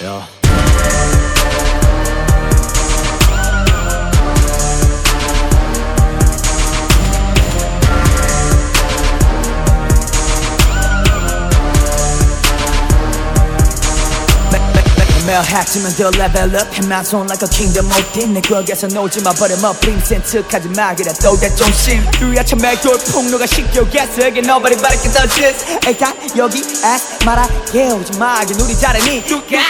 Yeah. 매일 해치면 더 up. And my zone like a kingdom 어딘 내 벽에서 놓지 마. 버려 뭐 빙센 척하지 마 그래 또내 정신 뚜야차 맥돌 폭로가 시켜겠어 이게 nobody but I can touch this. 에가 여기 ask 마라. 깨우지 마. 이게 우리 잘하니. 누가?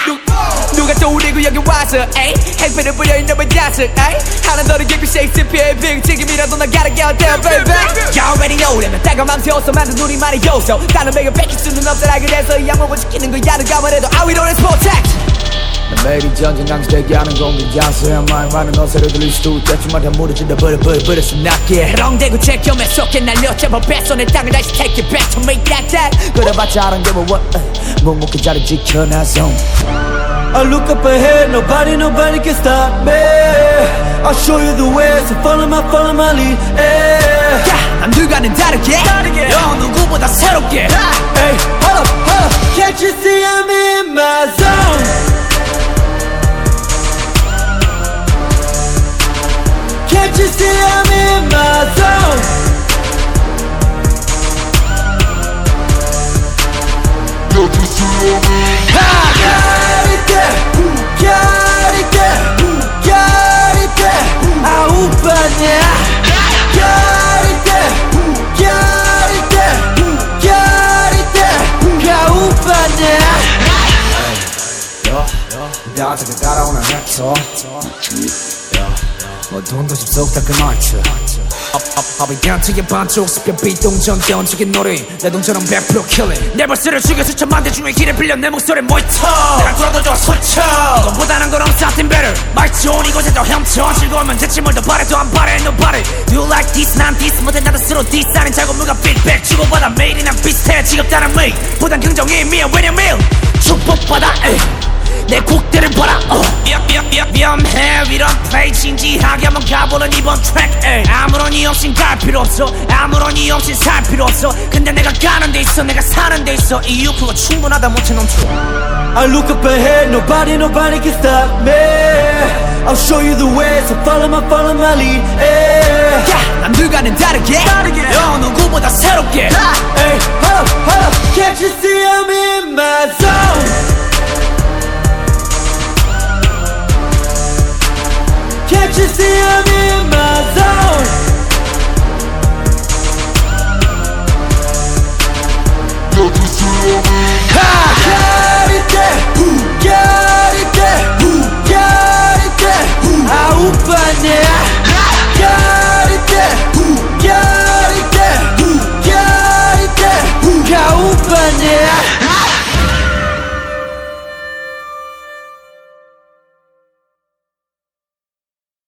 누가 또 우리고 여기 와서 에이? 행패를 부려있는 왜 자식 에이? 하나 너를 깊이 셰익스피어의 빅 지금이라도 나 gotta get there baby. You already know them 내가 맘새워서 만든 우리만의 요소. 다른 배가 뺏길 수는 없더라 그래서 이 양목을 지키는 거야. 누가 뭐래도 I we don't protect 난 매일이 전쟁 낭지 대기하는 공기 장수야 말 많은 어세로 들릴 수도 있겠지만 다 무너진다 버려 버려 버려 숨나게 해롱대고 제겸에 쏟게 날려잡아 뺏어 내 땅을 다시 take it back to make that that 그래봤자 아는 게 뭐, uh, 묵묵히 자리 지켜놔서 I look up ahead, nobody, nobody can stop me. I'll show you the way, so follow my, follow my lead. Hey, 야, 남들과는 다르게 너 누구보다 새롭게 hey, hold up, hold up. Can't you see You see I'm in my zone? 나한테 따라오는 뭐 돈도 좀 쏙다 그만쳐 업업업이 단체의 반쪽 습관 비동전 던지긴 노래. 내 동처럼 100% killing 내 벌스를 죽여서 천만 대 중에 길에 빌려 내 목소리 모이터. 내가 돌아도 좋아 소쳐. 이것보다는 그럼 something better. 마이 좋은 이곳에 더 헤엄쳐 즐거우면 됐지 뭘더 바래도 안 바래 nobody. Do you like this? 난 this. 못해 나도 스스로 diss 아닌 자고물과 feedback 주고받아 매일이랑 비슷해 지겹다는 매 보단 긍정의 미야 왜냐면. 축복받아 에이. 내 곡들을 봐라 어. 위험, 위험, 위험, 위험해 이런 플레이 진지하게 한번 가보는 이번 트랙 에이. 아무런 이유 없이 갈 필요 없어 아무런 이유 없이 살 필요 없어 근데 내가 가는 데 있어 내가 사는 데 있어 이유 그거 충분하다 못해 넘쳐 I look up ahead, nobody, nobody can stop me. I'll show you the way, so follow my, follow my lead. Hey, 야 남들과는 다르게 너 누구보다 새롭게 hey, hold up, hold up. Can't you see I'm in my zone? Can't you see I'm in my